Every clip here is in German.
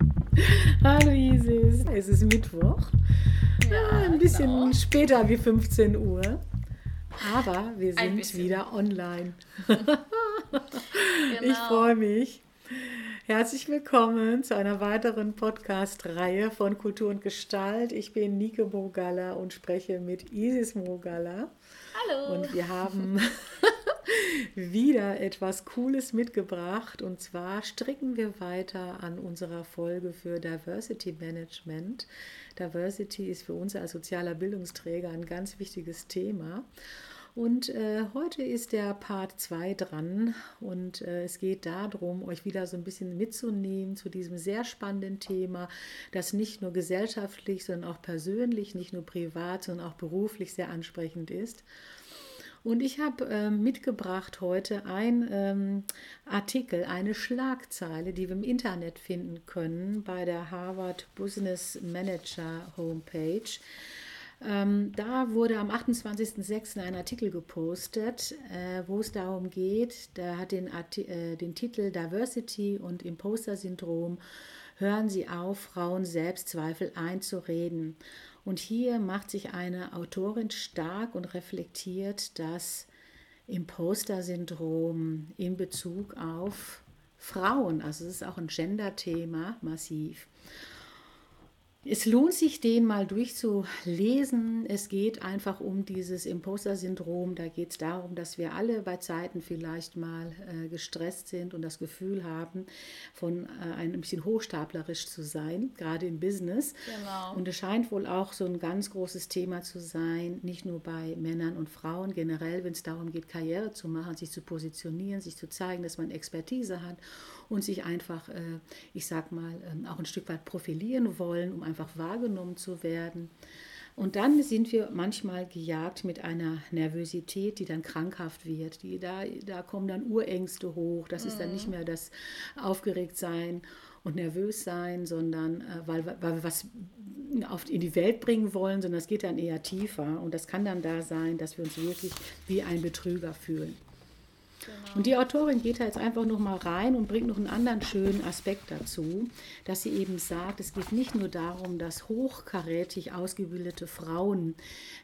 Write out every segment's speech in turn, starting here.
Hallo Isis, es ist Mittwoch. Ja, ein bisschen genau. später wie 15 Uhr. Aber wir sind wieder online. genau. Ich freue mich. Herzlich willkommen zu einer weiteren Podcast-Reihe von Kultur und Gestalt. Ich bin Nike Mogalla und spreche mit Isis Mogalla. Hallo. Und wir haben wieder etwas Cooles mitgebracht. Und zwar stricken wir weiter an unserer Folge für Diversity Management. Diversity ist für uns als sozialer Bildungsträger ein ganz wichtiges Thema. Und äh, heute ist der Part 2 dran und äh, es geht darum, euch wieder so ein bisschen mitzunehmen zu diesem sehr spannenden Thema, das nicht nur gesellschaftlich, sondern auch persönlich, nicht nur privat, sondern auch beruflich sehr ansprechend ist. Und ich habe äh, mitgebracht heute ein ähm, Artikel, eine Schlagzeile, die wir im Internet finden können bei der Harvard Business Manager Homepage. Ähm, da wurde am 28.06. ein Artikel gepostet, äh, wo es darum geht, der hat den, äh, den Titel Diversity und Imposter-Syndrom. Hören Sie auf, Frauen Selbstzweifel einzureden. Und hier macht sich eine Autorin stark und reflektiert das Imposter-Syndrom in Bezug auf Frauen. Also es ist auch ein Gender-Thema massiv. Es lohnt sich, den mal durchzulesen. Es geht einfach um dieses Imposter-Syndrom. Da geht es darum, dass wir alle bei Zeiten vielleicht mal äh, gestresst sind und das Gefühl haben, von äh, ein bisschen hochstaplerisch zu sein, gerade im Business. Genau. Und es scheint wohl auch so ein ganz großes Thema zu sein, nicht nur bei Männern und Frauen, generell, wenn es darum geht, Karriere zu machen, sich zu positionieren, sich zu zeigen, dass man Expertise hat und sich einfach, äh, ich sag mal, ähm, auch ein Stück weit profilieren wollen, um einfach wahrgenommen zu werden. Und dann sind wir manchmal gejagt mit einer Nervosität, die dann krankhaft wird. Die, da, da kommen dann Urängste hoch. Das ist dann nicht mhm. mehr das Aufgeregtsein und nervös sein, sondern äh, weil, weil wir was auf, in die Welt bringen wollen, sondern es geht dann eher tiefer. Und das kann dann da sein, dass wir uns wirklich wie ein Betrüger fühlen. Genau. Und die Autorin geht da jetzt einfach noch mal rein und bringt noch einen anderen schönen Aspekt dazu, dass sie eben sagt, es geht nicht nur darum, dass hochkarätig ausgebildete Frauen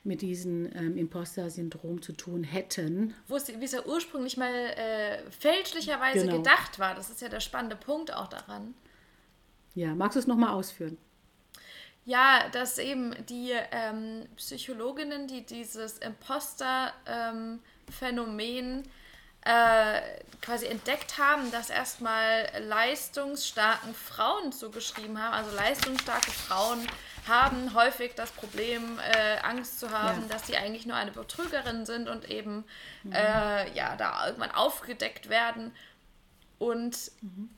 mit diesem ähm, Imposter-Syndrom zu tun hätten. Wo es, wie es ja ursprünglich mal äh, fälschlicherweise genau. gedacht war. Das ist ja der spannende Punkt auch daran. Ja, magst du es noch mal ausführen? Ja, dass eben die ähm, Psychologinnen, die dieses Imposter-Phänomen ähm, äh, quasi entdeckt haben, dass erstmal leistungsstarken Frauen zugeschrieben haben. Also leistungsstarke Frauen haben häufig das Problem, äh, Angst zu haben, ja. dass sie eigentlich nur eine Betrügerin sind und eben mhm. äh, ja da irgendwann aufgedeckt werden und mhm.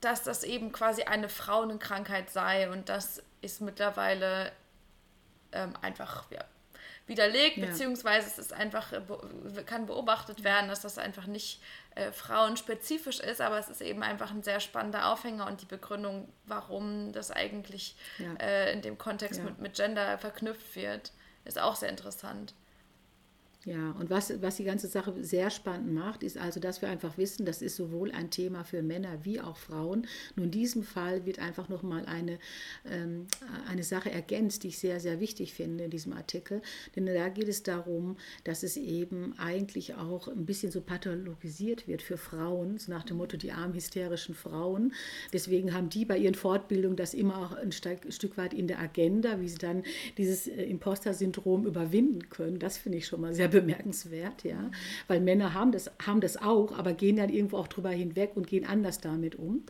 dass das eben quasi eine Frauenkrankheit sei und das ist mittlerweile ähm, einfach ja, widerlegt, ja. beziehungsweise es ist einfach, äh, kann beobachtet werden, dass das einfach nicht äh, frauenspezifisch ist, aber es ist eben einfach ein sehr spannender Aufhänger und die Begründung, warum das eigentlich ja. äh, in dem Kontext ja. mit, mit Gender verknüpft wird, ist auch sehr interessant. Ja, und was, was die ganze Sache sehr spannend macht, ist also, dass wir einfach wissen, das ist sowohl ein Thema für Männer wie auch Frauen. Nur in diesem Fall wird einfach nochmal eine, ähm, eine Sache ergänzt, die ich sehr, sehr wichtig finde in diesem Artikel. Denn da geht es darum, dass es eben eigentlich auch ein bisschen so pathologisiert wird für Frauen, so nach dem Motto die armen hysterischen Frauen. Deswegen haben die bei ihren Fortbildungen das immer auch ein Stück weit in der Agenda, wie sie dann dieses äh, Imposter-Syndrom überwinden können. Das finde ich schon mal sehr bemerkenswert, ja. Weil Männer haben das, haben das auch, aber gehen dann irgendwo auch drüber hinweg und gehen anders damit um.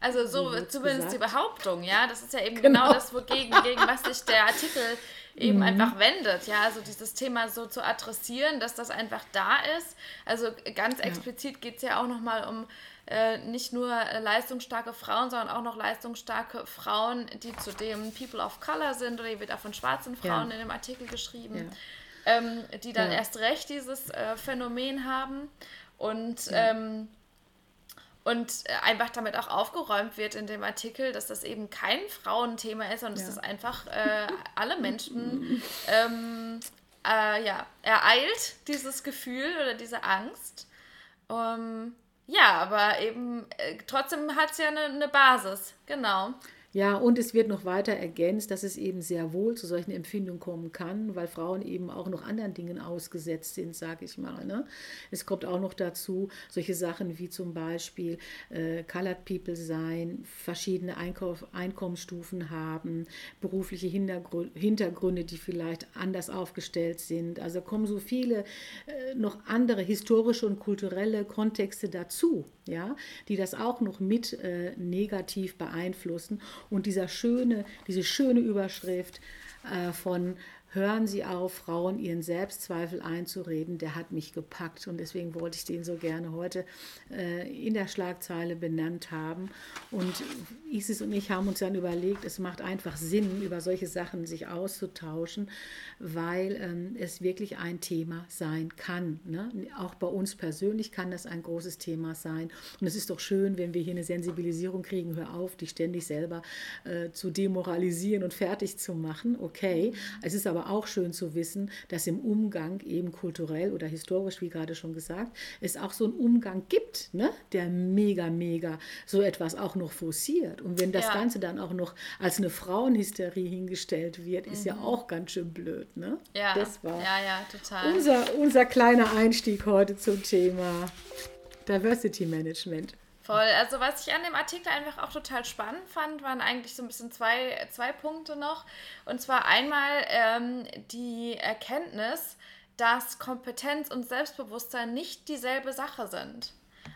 Also so zumindest gesagt. die Behauptung, ja. Das ist ja eben genau, genau das, wogegen gegen was sich der Artikel eben mhm. einfach wendet, ja, also dieses Thema so zu adressieren, dass das einfach da ist. Also ganz explizit ja. geht es ja auch nochmal um äh, nicht nur leistungsstarke Frauen, sondern auch noch leistungsstarke Frauen, die zudem People of Color sind, oder hier wird auch von schwarzen Frauen ja. in dem Artikel geschrieben, ja. Ähm, die dann erst recht dieses äh, Phänomen haben und ähm, und einfach damit auch aufgeräumt wird in dem Artikel, dass das eben kein Frauenthema ist und ja. dass das einfach äh, alle Menschen ähm, äh, ja, ereilt, dieses Gefühl oder diese Angst. Ähm, ja, aber eben äh, trotzdem hat es ja eine, eine Basis, genau. Ja, und es wird noch weiter ergänzt, dass es eben sehr wohl zu solchen Empfindungen kommen kann, weil Frauen eben auch noch anderen Dingen ausgesetzt sind, sage ich mal. Ne? Es kommt auch noch dazu solche Sachen wie zum Beispiel äh, Colored People sein, verschiedene Einkauf Einkommensstufen haben, berufliche Hintergr Hintergründe, die vielleicht anders aufgestellt sind. Also kommen so viele äh, noch andere historische und kulturelle Kontexte dazu, ja, die das auch noch mit äh, negativ beeinflussen. Und dieser schöne, diese schöne Überschrift äh, von hören Sie auf, Frauen ihren Selbstzweifel einzureden, der hat mich gepackt und deswegen wollte ich den so gerne heute äh, in der Schlagzeile benannt haben. Und Isis und ich haben uns dann überlegt, es macht einfach Sinn, über solche Sachen sich auszutauschen, weil ähm, es wirklich ein Thema sein kann. Ne? Auch bei uns persönlich kann das ein großes Thema sein. Und es ist doch schön, wenn wir hier eine Sensibilisierung kriegen, hör auf, dich ständig selber äh, zu demoralisieren und fertig zu machen. Okay, es ist aber aber auch schön zu wissen, dass im Umgang eben kulturell oder historisch, wie gerade schon gesagt, es auch so einen Umgang gibt, ne, der mega, mega so etwas auch noch forciert. Und wenn das ja. Ganze dann auch noch als eine Frauenhysterie hingestellt wird, ist mhm. ja auch ganz schön blöd. Ne? Ja, das war ja, ja, total. Unser, unser kleiner Einstieg heute zum Thema Diversity Management. Voll. Also was ich an dem Artikel einfach auch total spannend fand, waren eigentlich so ein bisschen zwei, zwei Punkte noch. Und zwar einmal ähm, die Erkenntnis, dass Kompetenz und Selbstbewusstsein nicht dieselbe Sache sind.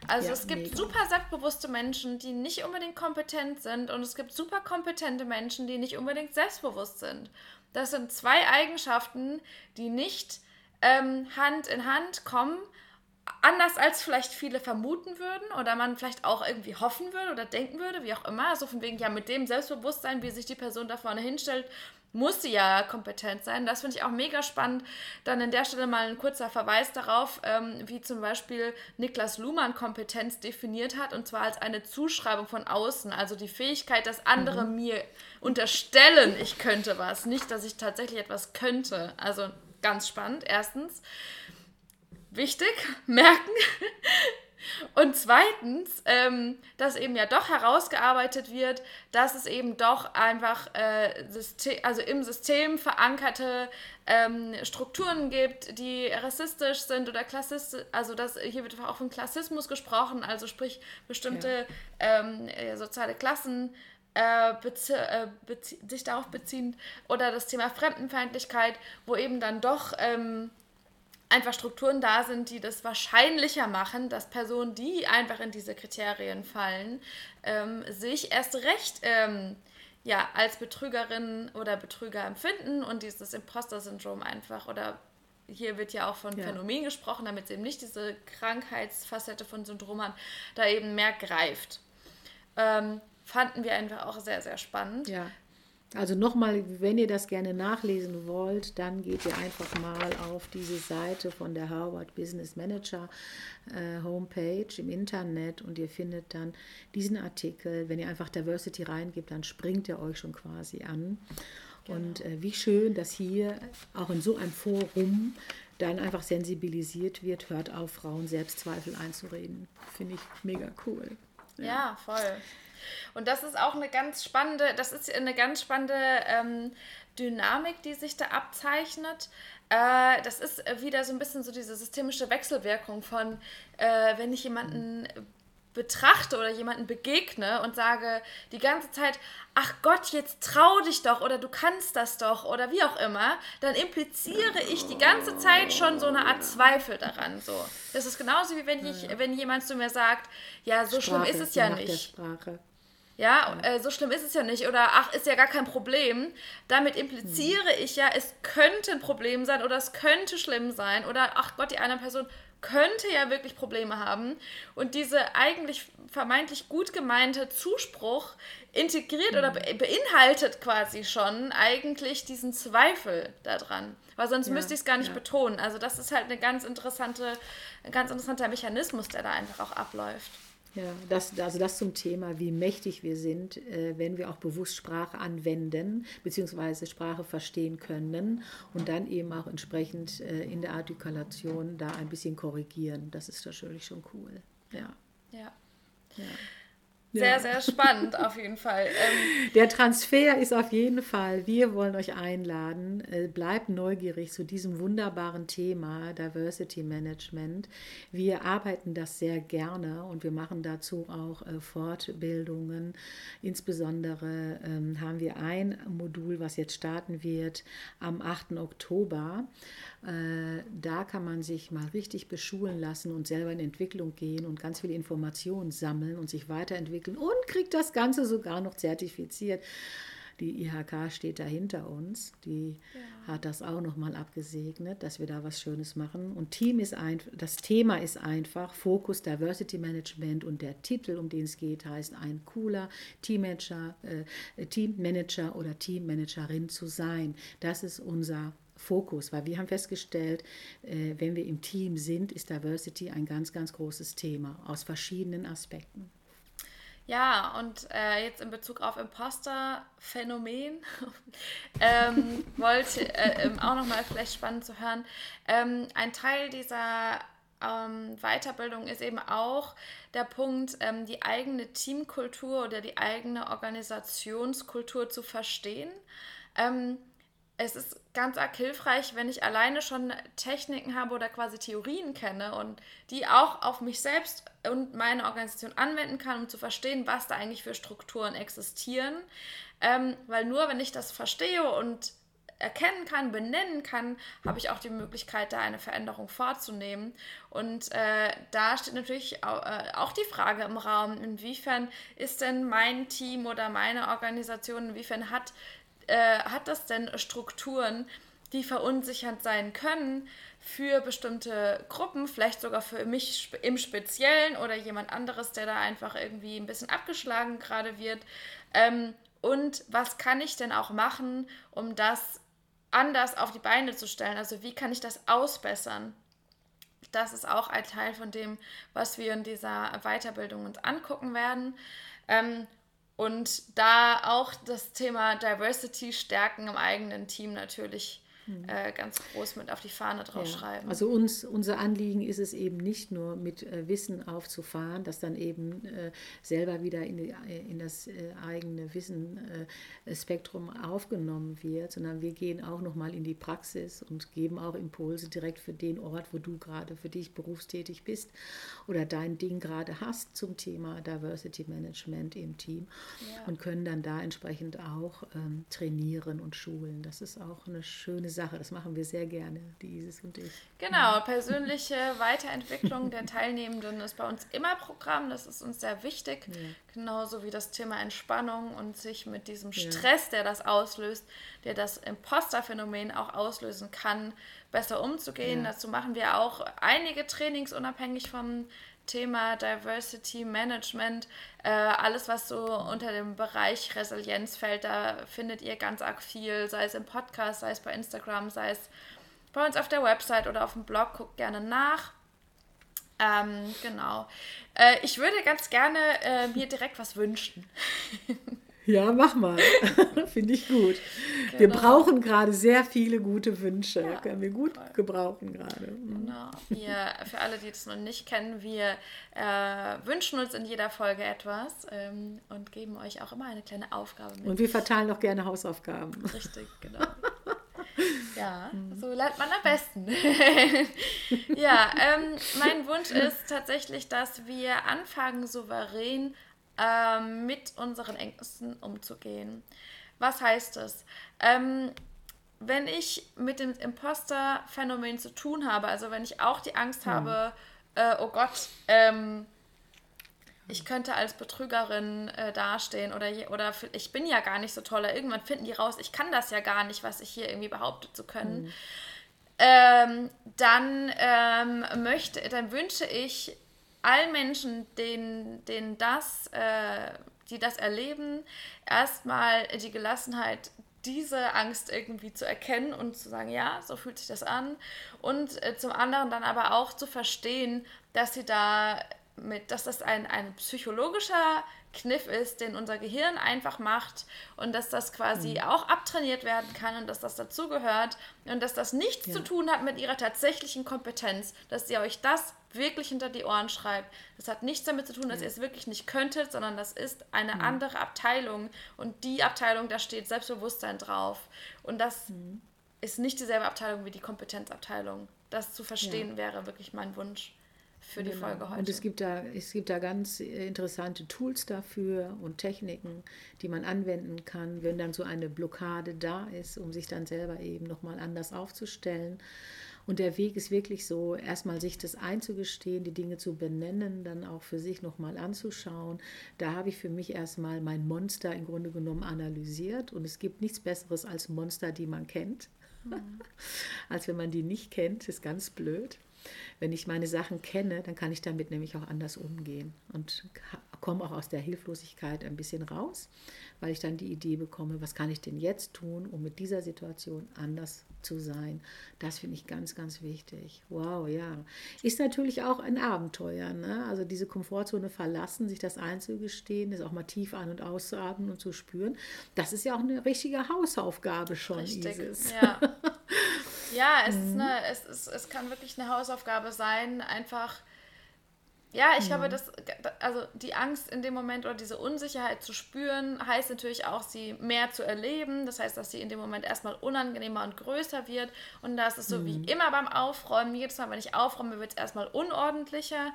Also ja, es gibt mega. super selbstbewusste Menschen, die nicht unbedingt kompetent sind und es gibt super kompetente Menschen, die nicht unbedingt selbstbewusst sind. Das sind zwei Eigenschaften, die nicht ähm, Hand in Hand kommen anders als vielleicht viele vermuten würden oder man vielleicht auch irgendwie hoffen würde oder denken würde, wie auch immer. Also von wegen, ja, mit dem Selbstbewusstsein, wie sich die Person da vorne hinstellt, muss sie ja kompetent sein. Das finde ich auch mega spannend. Dann an der Stelle mal ein kurzer Verweis darauf, ähm, wie zum Beispiel Niklas Luhmann Kompetenz definiert hat, und zwar als eine Zuschreibung von außen, also die Fähigkeit, dass andere mhm. mir unterstellen, ich könnte was, nicht, dass ich tatsächlich etwas könnte. Also ganz spannend, erstens wichtig, merken. Und zweitens, ähm, dass eben ja doch herausgearbeitet wird, dass es eben doch einfach äh, System, also im System verankerte ähm, Strukturen gibt, die rassistisch sind oder klassistisch, also das, hier wird auch von Klassismus gesprochen, also sprich bestimmte ja. ähm, soziale Klassen äh, äh, sich darauf beziehen oder das Thema Fremdenfeindlichkeit, wo eben dann doch ähm, einfach Strukturen da sind, die das wahrscheinlicher machen, dass Personen, die einfach in diese Kriterien fallen, ähm, sich erst recht ähm, ja, als Betrügerin oder Betrüger empfinden und dieses Imposter-Syndrom einfach oder hier wird ja auch von ja. Phänomen gesprochen, damit es eben nicht diese Krankheitsfacette von Syndrom hat, da eben mehr greift. Ähm, fanden wir einfach auch sehr, sehr spannend. Ja. Also nochmal, wenn ihr das gerne nachlesen wollt, dann geht ihr einfach mal auf diese Seite von der Harvard Business Manager äh, Homepage im Internet und ihr findet dann diesen Artikel. Wenn ihr einfach Diversity reingibt, dann springt er euch schon quasi an. Genau. Und äh, wie schön, dass hier auch in so einem Forum dann einfach sensibilisiert wird, hört auf, Frauen Selbstzweifel einzureden. Finde ich mega cool. ja, ja voll. Und das ist auch eine ganz spannende, das ist eine ganz spannende ähm, Dynamik, die sich da abzeichnet. Äh, das ist wieder so ein bisschen so diese systemische Wechselwirkung von, äh, wenn ich jemanden betrachte oder jemanden begegne und sage die ganze Zeit, ach Gott, jetzt trau dich doch oder du kannst das doch oder wie auch immer, dann impliziere ich die ganze Zeit schon so eine Art Zweifel daran. So. Das ist genauso wie wenn ich, wenn jemand zu mir sagt, ja, so Sprache, schlimm ist es ja nicht. Ja, äh, so schlimm ist es ja nicht. Oder ach, ist ja gar kein Problem. Damit impliziere hm. ich ja, es könnte ein Problem sein oder es könnte schlimm sein. Oder ach Gott, die eine Person könnte ja wirklich Probleme haben. Und diese eigentlich vermeintlich gut gemeinte Zuspruch integriert mhm. oder beinhaltet quasi schon eigentlich diesen Zweifel daran. Weil sonst ja, müsste ich es gar nicht ja. betonen. Also das ist halt eine ganz interessante, ein ganz interessanter Mechanismus, der da einfach auch abläuft. Ja, das, also das zum Thema, wie mächtig wir sind, äh, wenn wir auch bewusst Sprache anwenden, beziehungsweise Sprache verstehen können und dann eben auch entsprechend äh, in der Artikulation da ein bisschen korrigieren. Das ist natürlich schon cool. Ja. Ja. ja. Sehr, ja. sehr spannend auf jeden Fall. Ähm, Der Transfer ist auf jeden Fall, wir wollen euch einladen, äh, bleibt neugierig zu diesem wunderbaren Thema Diversity Management. Wir arbeiten das sehr gerne und wir machen dazu auch äh, Fortbildungen. Insbesondere ähm, haben wir ein Modul, was jetzt starten wird am 8. Oktober. Äh, da kann man sich mal richtig beschulen lassen und selber in Entwicklung gehen und ganz viele Informationen sammeln und sich weiterentwickeln und kriegt das Ganze sogar noch zertifiziert. Die IHK steht da hinter uns. Die ja. hat das auch nochmal abgesegnet, dass wir da was Schönes machen. Und Team ist ein, das Thema ist einfach Fokus Diversity Management und der Titel, um den es geht, heißt ein cooler Teammanager, äh, Teammanager oder Teammanagerin zu sein. Das ist unser Fokus, weil wir haben festgestellt, äh, wenn wir im Team sind, ist Diversity ein ganz, ganz großes Thema aus verschiedenen Aspekten. Ja, und äh, jetzt in Bezug auf Imposter-Phänomen ähm, wollte äh, ähm, auch nochmal vielleicht spannend zu hören. Ähm, ein Teil dieser ähm, Weiterbildung ist eben auch der Punkt, ähm, die eigene Teamkultur oder die eigene Organisationskultur zu verstehen. Ähm, es ist ganz arg hilfreich, wenn ich alleine schon Techniken habe oder quasi Theorien kenne und die auch auf mich selbst und meine Organisation anwenden kann, um zu verstehen, was da eigentlich für Strukturen existieren. Ähm, weil nur wenn ich das verstehe und erkennen kann, benennen kann, habe ich auch die Möglichkeit, da eine Veränderung vorzunehmen. Und äh, da steht natürlich auch, äh, auch die Frage im Raum, inwiefern ist denn mein Team oder meine Organisation, inwiefern hat äh, hat das denn Strukturen, die verunsichernd sein können für bestimmte Gruppen, vielleicht sogar für mich im Speziellen oder jemand anderes, der da einfach irgendwie ein bisschen abgeschlagen gerade wird. Ähm, und was kann ich denn auch machen, um das anders auf die Beine zu stellen? Also wie kann ich das ausbessern? Das ist auch ein Teil von dem, was wir in dieser Weiterbildung uns angucken werden. Ähm, und da auch das Thema Diversity stärken im eigenen Team natürlich. Äh, ganz groß mit auf die Fahne draufschreiben. Ja, also uns, unser Anliegen ist es eben nicht nur mit äh, Wissen aufzufahren, das dann eben äh, selber wieder in, die, äh, in das äh, eigene Wissenspektrum äh, aufgenommen wird, sondern wir gehen auch nochmal in die Praxis und geben auch Impulse direkt für den Ort, wo du gerade für dich berufstätig bist oder dein Ding gerade hast zum Thema Diversity Management im Team ja. und können dann da entsprechend auch ähm, trainieren und schulen. Das ist auch eine schöne Sache. Das machen wir sehr gerne, die Isis und ich. Genau, persönliche Weiterentwicklung der Teilnehmenden ist bei uns immer Programm. Das ist uns sehr wichtig. Ja. Genauso wie das Thema Entspannung und sich mit diesem Stress, der das auslöst, der das Imposter-Phänomen auch auslösen kann, besser umzugehen. Ja. Dazu machen wir auch einige Trainings unabhängig vom Thema Diversity Management, äh, alles was so unter dem Bereich Resilienz fällt, da findet ihr ganz arg viel, sei es im Podcast, sei es bei Instagram, sei es bei uns auf der Website oder auf dem Blog, guckt gerne nach. Ähm, genau. Äh, ich würde ganz gerne äh, mir direkt was wünschen. Ja, mach mal. Finde ich gut. Genau. Wir brauchen gerade sehr viele gute Wünsche. Ja, Können wir gut voll. gebrauchen gerade. Mhm. Genau. Wir, für alle, die das noch nicht kennen, wir äh, wünschen uns in jeder Folge etwas ähm, und geben euch auch immer eine kleine Aufgabe mit. Und wir verteilen auch gerne Hausaufgaben. Richtig, genau. Ja, mhm. so lernt man am besten. ja, ähm, mein Wunsch ist tatsächlich, dass wir anfangen, souverän ähm, mit unseren Ängsten umzugehen. Was heißt das? Ähm, wenn ich mit dem Imposter-Phänomen zu tun habe, also wenn ich auch die Angst mhm. habe, äh, oh Gott, ähm, ich könnte als Betrügerin äh, dastehen oder, oder ich bin ja gar nicht so toll. Irgendwann finden die raus, ich kann das ja gar nicht, was ich hier irgendwie behaupte zu können. Mhm. Ähm, dann ähm, möchte, dann wünsche ich allen Menschen, denen, denen das, äh, die das erleben, erstmal die Gelassenheit, diese Angst irgendwie zu erkennen und zu sagen, ja, so fühlt sich das an. Und äh, zum anderen dann aber auch zu verstehen, dass sie da mit, dass das ein, ein psychologischer Kniff ist, den unser Gehirn einfach macht und dass das quasi mhm. auch abtrainiert werden kann und dass das dazugehört und dass das nichts ja. zu tun hat mit ihrer tatsächlichen Kompetenz, dass ihr euch das wirklich hinter die Ohren schreibt. Das hat nichts damit zu tun, dass ihr es wirklich nicht könntet, sondern das ist eine mhm. andere Abteilung und die Abteilung, da steht Selbstbewusstsein drauf und das mhm. ist nicht dieselbe Abteilung wie die Kompetenzabteilung. Das zu verstehen ja. wäre wirklich mein Wunsch für die genau. Folge heute. Und es gibt, da, es gibt da ganz interessante Tools dafür und Techniken, die man anwenden kann, wenn dann so eine Blockade da ist, um sich dann selber eben nochmal anders aufzustellen. Und der Weg ist wirklich so, erstmal sich das einzugestehen, die Dinge zu benennen, dann auch für sich nochmal anzuschauen. Da habe ich für mich erstmal mein Monster im Grunde genommen analysiert. Und es gibt nichts Besseres als Monster, die man kennt. Mhm. als wenn man die nicht kennt, ist ganz blöd. Wenn ich meine Sachen kenne, dann kann ich damit nämlich auch anders umgehen und komme auch aus der Hilflosigkeit ein bisschen raus, weil ich dann die Idee bekomme, was kann ich denn jetzt tun, um mit dieser Situation anders zu sein. Das finde ich ganz, ganz wichtig. Wow, ja. Ist natürlich auch ein Abenteuer. Ne? Also diese Komfortzone verlassen, sich das einzugestehen, das auch mal tief ein- und auszuatmen und zu spüren. Das ist ja auch eine richtige Hausaufgabe schon. Richtig, Isis. ja. Ja, es, mhm. ist eine, es, ist, es kann wirklich eine Hausaufgabe sein, einfach. Ja, ich glaube, dass also die Angst in dem Moment oder diese Unsicherheit zu spüren, heißt natürlich auch, sie mehr zu erleben. Das heißt, dass sie in dem Moment erstmal unangenehmer und größer wird. Und da ist es so mhm. wie immer beim Aufräumen. Jedes Mal, wenn ich aufräume, wird es erstmal unordentlicher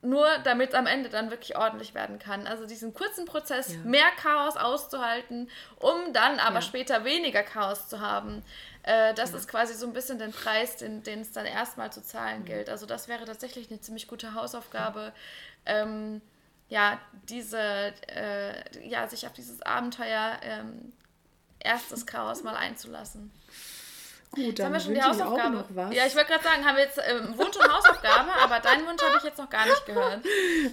nur damit es am Ende dann wirklich ordentlich werden kann. Also diesen kurzen Prozess, ja. mehr Chaos auszuhalten, um dann aber ja. später weniger Chaos zu haben. Äh, das ja. ist quasi so ein bisschen den Preis, den, es dann erstmal zu zahlen gilt. Also das wäre tatsächlich eine ziemlich gute Hausaufgabe. Ähm, ja, diese, äh, ja, sich auf dieses Abenteuer ähm, erstes Chaos mal einzulassen. Gut, dann haben wir schon die Hausaufgabe. Ja, ich wollte gerade sagen, haben wir jetzt ähm, Wunsch und Hausaufgabe, aber deinen Wunsch habe ich jetzt noch gar nicht gehört.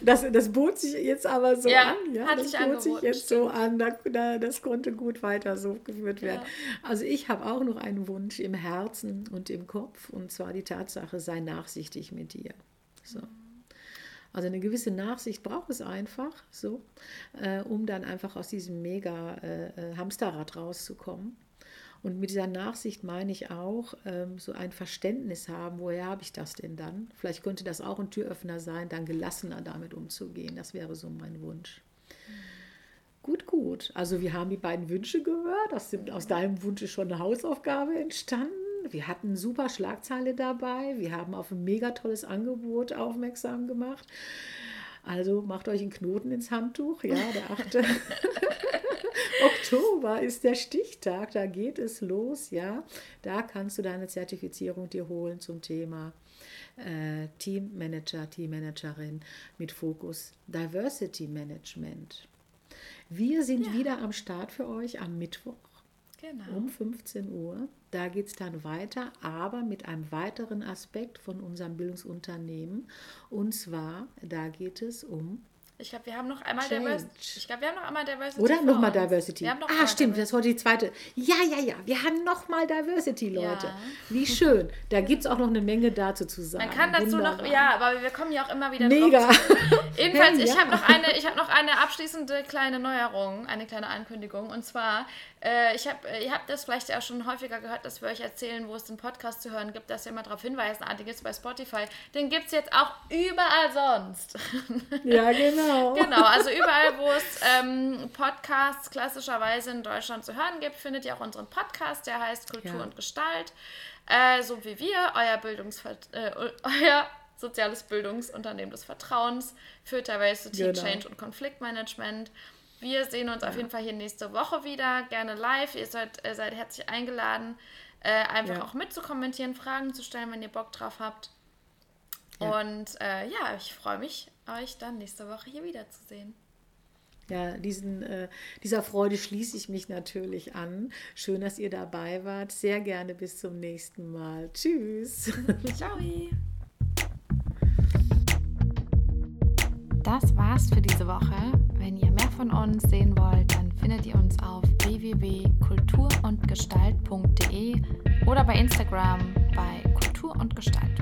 Das, das bot sich jetzt aber so ja, an. Ja, hat das sich bot sich jetzt so an. Da, da, das konnte gut weiter so geführt werden. Ja. Also ich habe auch noch einen Wunsch im Herzen und im Kopf und zwar die Tatsache, sei nachsichtig mit dir. So. Also eine gewisse Nachsicht braucht es einfach, so, äh, um dann einfach aus diesem mega äh, äh Hamsterrad rauszukommen. Und mit dieser Nachsicht meine ich auch ähm, so ein Verständnis haben, woher habe ich das denn dann? Vielleicht könnte das auch ein Türöffner sein, dann gelassener damit umzugehen. Das wäre so mein Wunsch. Gut, gut. Also wir haben die beiden Wünsche gehört. Aus, dem, aus deinem Wunsch schon eine Hausaufgabe entstanden. Wir hatten super Schlagzeile dabei. Wir haben auf ein mega tolles Angebot aufmerksam gemacht. Also macht euch einen Knoten ins Handtuch. Ja, der achte. Oktober ist der Stichtag, da geht es los, ja. Da kannst du deine Zertifizierung dir holen zum Thema äh, Teammanager, Teammanagerin mit Fokus Diversity Management. Wir sind ja. wieder am Start für euch am Mittwoch. Genau. Um 15 Uhr. Da geht es dann weiter, aber mit einem weiteren Aspekt von unserem Bildungsunternehmen. Und zwar, da geht es um ich glaube, wir haben noch einmal Diversity. Ich glaube, wir haben noch einmal Diversity. Oder nochmal Diversity. Noch ah, stimmt, Diversity. das war die zweite. Ja, ja, ja, wir haben nochmal Diversity, Leute. Ja. Wie schön. Da gibt es auch noch eine Menge dazu zu sagen. Man kann dazu Wunderbar. noch, ja, aber wir kommen ja auch immer wieder Mega. Jedenfalls, ich habe noch, eine, noch eine abschließende kleine Neuerung, eine kleine Ankündigung. Und zwar, äh, ich hab, ihr habt das vielleicht ja schon häufiger gehört, dass wir euch erzählen, wo es den Podcast zu hören gibt, dass wir immer darauf hinweisen, ah, den gibt es bei Spotify. Den gibt es jetzt auch überall sonst. Ja, genau. Genau. Genau, also überall, wo es ähm, Podcasts klassischerweise in Deutschland zu hören gibt, findet ihr auch unseren Podcast, der heißt Kultur Ja. und Gestalt. Äh, so wie wir, euer Bildungsver äh, euer soziales Bildungsunternehmen des Vertrauens für Diversity, Genau. Change und Konfliktmanagement. Wir sehen uns auf jeden Fall hier nächste Woche wieder, gerne live. Ihr seid, äh, seid herzlich eingeladen, äh, einfach Ja. auch mitzukommentieren, Fragen zu stellen, wenn ihr Bock drauf habt. Ja. Und äh, ja, ich freue mich, euch dann nächste Woche hier wiederzusehen. Ja, diesen, äh, dieser Freude schließe ich mich natürlich an. Schön, dass ihr dabei wart. Sehr gerne bis zum nächsten Mal. Tschüss. Ciao! Das war's für diese Woche. Wenn ihr mehr von uns sehen wollt, dann findet ihr uns auf www.kulturundgestalt.de oder bei Instagram bei Kultur und Gestalt.